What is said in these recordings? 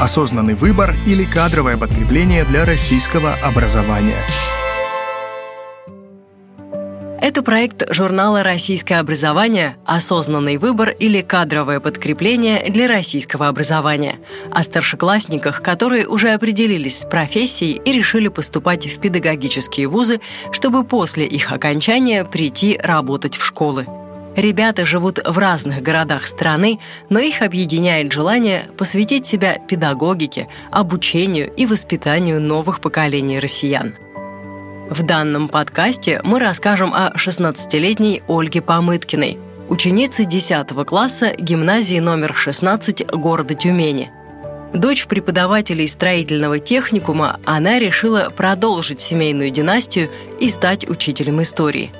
осознанный выбор или кадровое подкрепление для российского образования. Это проект журнала «Российское образование. Осознанный выбор или кадровое подкрепление для российского образования» о старшеклассниках, которые уже определились с профессией и решили поступать в педагогические вузы, чтобы после их окончания прийти работать в школы. Ребята живут в разных городах страны, но их объединяет желание посвятить себя педагогике, обучению и воспитанию новых поколений россиян – в данном подкасте мы расскажем о 16-летней Ольге Помыткиной, ученице 10 класса гимназии номер 16 города Тюмени. Дочь преподавателей строительного техникума, она решила продолжить семейную династию и стать учителем истории.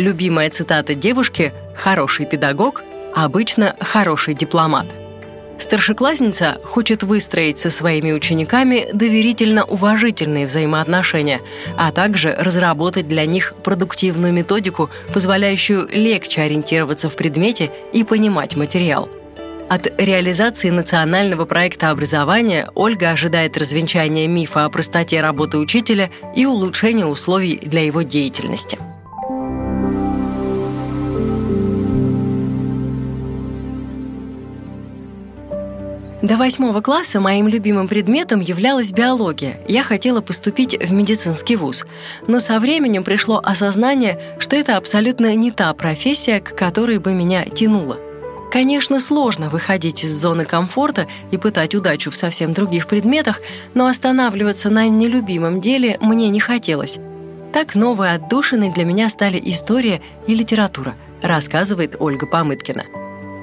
Любимая цитата девушки «хороший педагог» обычно «хороший дипломат». Старшеклассница хочет выстроить со своими учениками доверительно-уважительные взаимоотношения, а также разработать для них продуктивную методику, позволяющую легче ориентироваться в предмете и понимать материал. От реализации национального проекта образования Ольга ожидает развенчания мифа о простоте работы учителя и улучшения условий для его деятельности. До восьмого класса моим любимым предметом являлась биология. Я хотела поступить в медицинский вуз. Но со временем пришло осознание, что это абсолютно не та профессия, к которой бы меня тянуло. Конечно, сложно выходить из зоны комфорта и пытать удачу в совсем других предметах, но останавливаться на нелюбимом деле мне не хотелось. Так новые отдушины для меня стали история и литература, рассказывает Ольга Помыткина.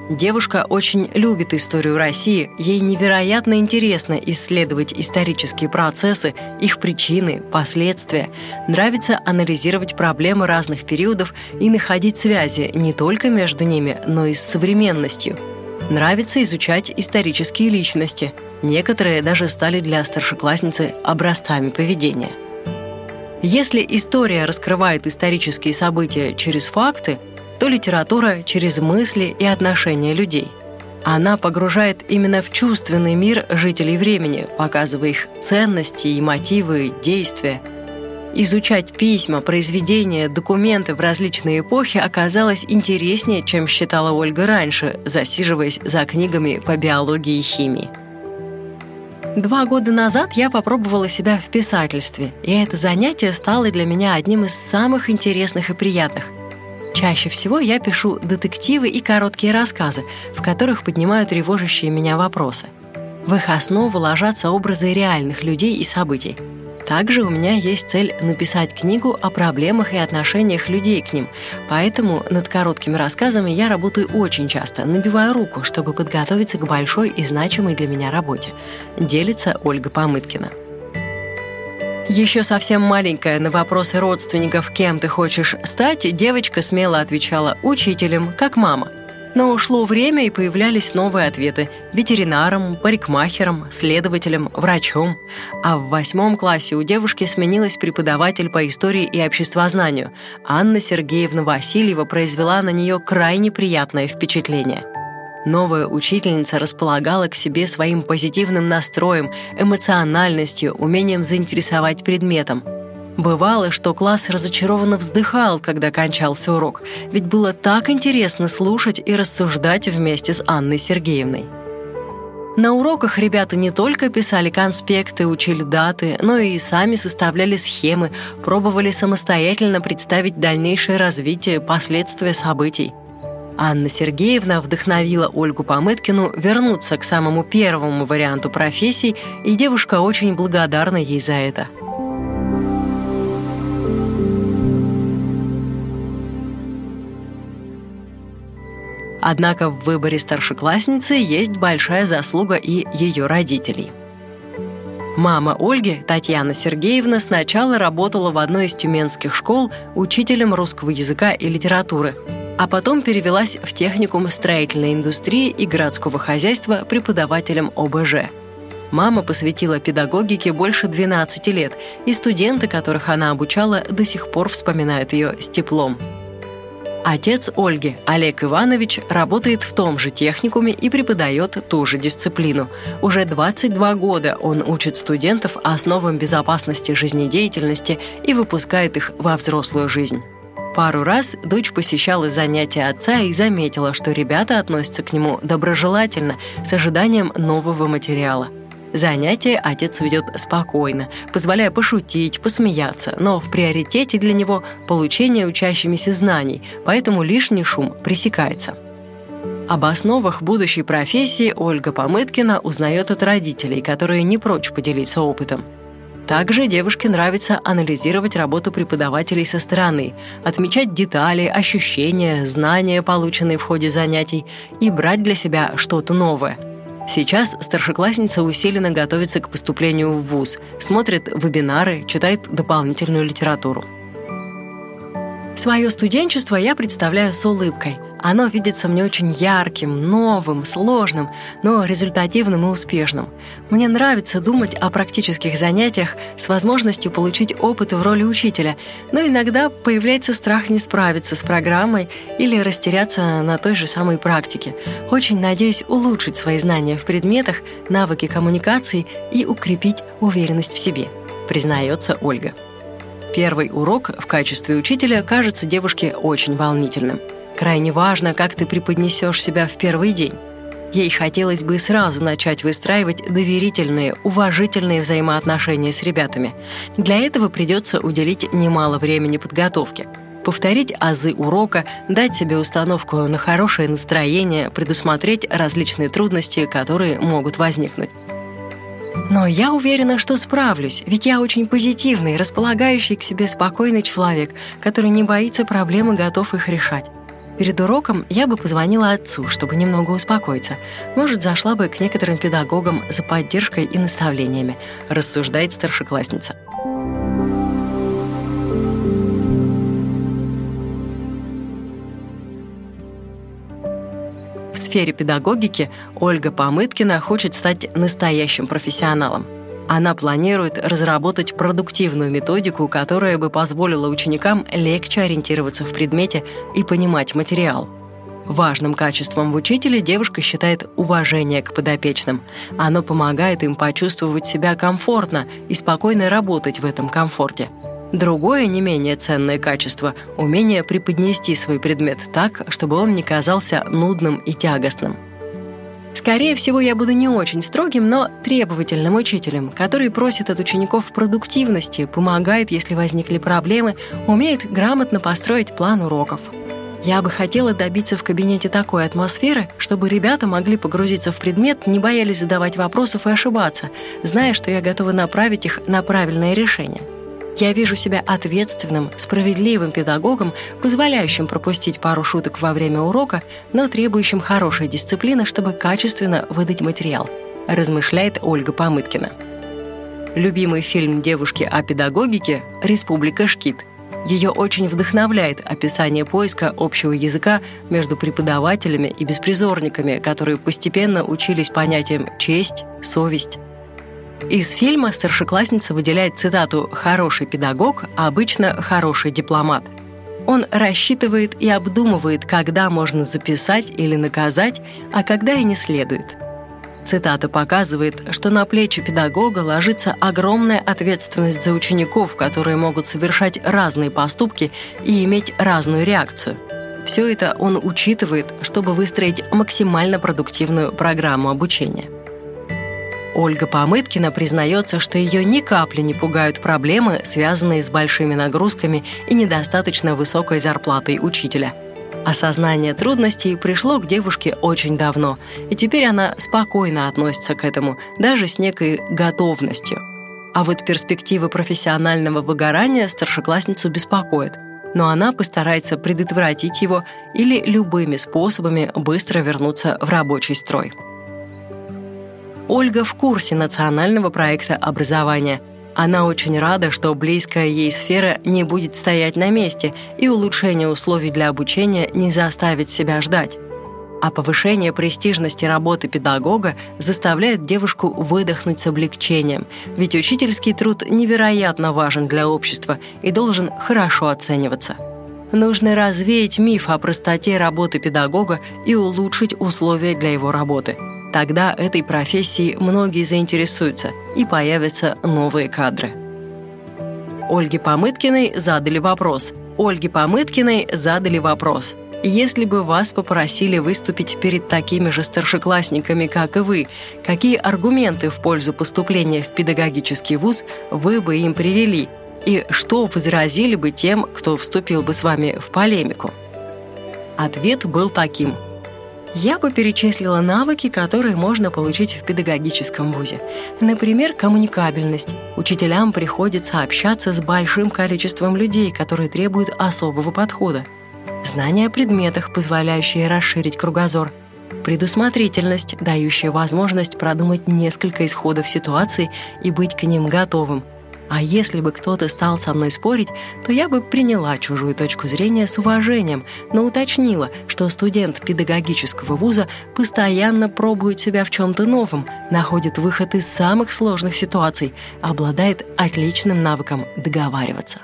Девушка очень любит историю России, ей невероятно интересно исследовать исторические процессы, их причины, последствия. Нравится анализировать проблемы разных периодов и находить связи не только между ними, но и с современностью. Нравится изучать исторические личности. Некоторые даже стали для старшеклассницы образцами поведения. Если история раскрывает исторические события через факты, то литература через мысли и отношения людей. Она погружает именно в чувственный мир жителей времени, показывая их ценности и мотивы, действия. Изучать письма, произведения, документы в различные эпохи оказалось интереснее, чем считала Ольга раньше, засиживаясь за книгами по биологии и химии. Два года назад я попробовала себя в писательстве, и это занятие стало для меня одним из самых интересных и приятных. Чаще всего я пишу детективы и короткие рассказы, в которых поднимаю тревожащие меня вопросы. В их основу ложатся образы реальных людей и событий. Также у меня есть цель написать книгу о проблемах и отношениях людей к ним, поэтому над короткими рассказами я работаю очень часто, набиваю руку, чтобы подготовиться к большой и значимой для меня работе. Делится Ольга Помыткина. Еще совсем маленькая на вопросы родственников, кем ты хочешь стать, девочка смело отвечала «учителем, как мама». Но ушло время, и появлялись новые ответы – ветеринаром, парикмахером, следователем, врачом. А в восьмом классе у девушки сменилась преподаватель по истории и обществознанию. Анна Сергеевна Васильева произвела на нее крайне приятное впечатление – Новая учительница располагала к себе своим позитивным настроем, эмоциональностью, умением заинтересовать предметом. Бывало, что класс разочарованно вздыхал, когда кончался урок, ведь было так интересно слушать и рассуждать вместе с Анной Сергеевной. На уроках ребята не только писали конспекты, учили даты, но и сами составляли схемы, пробовали самостоятельно представить дальнейшее развитие, последствия событий – Анна Сергеевна вдохновила Ольгу Помыткину вернуться к самому первому варианту профессий, и девушка очень благодарна ей за это. Однако в выборе старшеклассницы есть большая заслуга и ее родителей. Мама Ольги, Татьяна Сергеевна, сначала работала в одной из тюменских школ учителем русского языка и литературы – а потом перевелась в техникум строительной индустрии и городского хозяйства преподавателем ОБЖ. Мама посвятила педагогике больше 12 лет, и студенты, которых она обучала, до сих пор вспоминают ее с теплом. Отец Ольги, Олег Иванович, работает в том же техникуме и преподает ту же дисциплину. Уже 22 года он учит студентов основам безопасности жизнедеятельности и выпускает их во взрослую жизнь. Пару раз дочь посещала занятия отца и заметила, что ребята относятся к нему доброжелательно, с ожиданием нового материала. Занятия отец ведет спокойно, позволяя пошутить, посмеяться, но в приоритете для него получение учащимися знаний, поэтому лишний шум пресекается. Об основах будущей профессии Ольга Помыткина узнает от родителей, которые не прочь поделиться опытом. Также девушке нравится анализировать работу преподавателей со стороны, отмечать детали, ощущения, знания, полученные в ходе занятий, и брать для себя что-то новое – Сейчас старшеклассница усиленно готовится к поступлению в ВУЗ, смотрит вебинары, читает дополнительную литературу. Свое студенчество я представляю с улыбкой. Оно видится мне очень ярким, новым, сложным, но результативным и успешным. Мне нравится думать о практических занятиях с возможностью получить опыт в роли учителя, но иногда появляется страх не справиться с программой или растеряться на той же самой практике. Очень надеюсь улучшить свои знания в предметах, навыки коммуникации и укрепить уверенность в себе, признается Ольга. Первый урок в качестве учителя кажется девушке очень волнительным. Крайне важно, как ты преподнесешь себя в первый день. Ей хотелось бы сразу начать выстраивать доверительные, уважительные взаимоотношения с ребятами. Для этого придется уделить немало времени подготовке. Повторить азы урока, дать себе установку на хорошее настроение, предусмотреть различные трудности, которые могут возникнуть. Но я уверена, что справлюсь, ведь я очень позитивный, располагающий к себе спокойный человек, который не боится проблем и готов их решать. Перед уроком я бы позвонила отцу, чтобы немного успокоиться. Может, зашла бы к некоторым педагогам за поддержкой и наставлениями, рассуждает старшеклассница. Сфере педагогики Ольга Помыткина хочет стать настоящим профессионалом. Она планирует разработать продуктивную методику, которая бы позволила ученикам легче ориентироваться в предмете и понимать материал. Важным качеством в учителе девушка считает уважение к подопечным. Оно помогает им почувствовать себя комфортно и спокойно работать в этом комфорте – Другое не менее ценное качество – умение преподнести свой предмет так, чтобы он не казался нудным и тягостным. Скорее всего, я буду не очень строгим, но требовательным учителем, который просит от учеников продуктивности, помогает, если возникли проблемы, умеет грамотно построить план уроков. Я бы хотела добиться в кабинете такой атмосферы, чтобы ребята могли погрузиться в предмет, не боялись задавать вопросов и ошибаться, зная, что я готова направить их на правильное решение – я вижу себя ответственным, справедливым педагогом, позволяющим пропустить пару шуток во время урока, но требующим хорошей дисциплины, чтобы качественно выдать материал, размышляет Ольга Помыткина. Любимый фильм девушки о педагогике «Республика Шкит». Ее очень вдохновляет описание поиска общего языка между преподавателями и беспризорниками, которые постепенно учились понятиям честь, совесть, из фильма старшеклассница выделяет цитату «хороший педагог, а обычно хороший дипломат». Он рассчитывает и обдумывает, когда можно записать или наказать, а когда и не следует. Цитата показывает, что на плечи педагога ложится огромная ответственность за учеников, которые могут совершать разные поступки и иметь разную реакцию. Все это он учитывает, чтобы выстроить максимально продуктивную программу обучения. Ольга Помыткина признается, что ее ни капли не пугают проблемы, связанные с большими нагрузками и недостаточно высокой зарплатой учителя. Осознание трудностей пришло к девушке очень давно, и теперь она спокойно относится к этому, даже с некой готовностью. А вот перспективы профессионального выгорания старшеклассницу беспокоят, но она постарается предотвратить его или любыми способами быстро вернуться в рабочий строй. Ольга в курсе национального проекта образования. Она очень рада, что близкая ей сфера не будет стоять на месте и улучшение условий для обучения не заставит себя ждать. А повышение престижности работы педагога заставляет девушку выдохнуть с облегчением, ведь учительский труд невероятно важен для общества и должен хорошо оцениваться. Нужно развеять миф о простоте работы педагога и улучшить условия для его работы. Тогда этой профессией многие заинтересуются и появятся новые кадры. Ольге Помыткиной задали вопрос. Ольге Помыткиной задали вопрос. Если бы вас попросили выступить перед такими же старшеклассниками, как и вы, какие аргументы в пользу поступления в педагогический вуз вы бы им привели? И что возразили бы тем, кто вступил бы с вами в полемику? Ответ был таким – я бы перечислила навыки, которые можно получить в педагогическом вузе. Например, коммуникабельность. Учителям приходится общаться с большим количеством людей, которые требуют особого подхода. Знания о предметах, позволяющие расширить кругозор. Предусмотрительность, дающая возможность продумать несколько исходов ситуации и быть к ним готовым – а если бы кто-то стал со мной спорить, то я бы приняла чужую точку зрения с уважением, но уточнила, что студент педагогического вуза постоянно пробует себя в чем-то новом, находит выход из самых сложных ситуаций, обладает отличным навыком договариваться.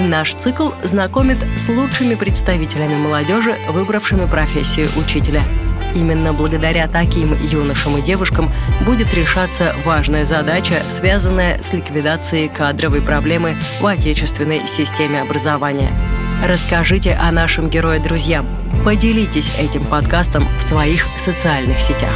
Наш цикл знакомит с лучшими представителями молодежи, выбравшими профессию учителя – Именно благодаря таким юношам и девушкам будет решаться важная задача, связанная с ликвидацией кадровой проблемы в отечественной системе образования. Расскажите о нашем герое друзьям. Поделитесь этим подкастом в своих социальных сетях.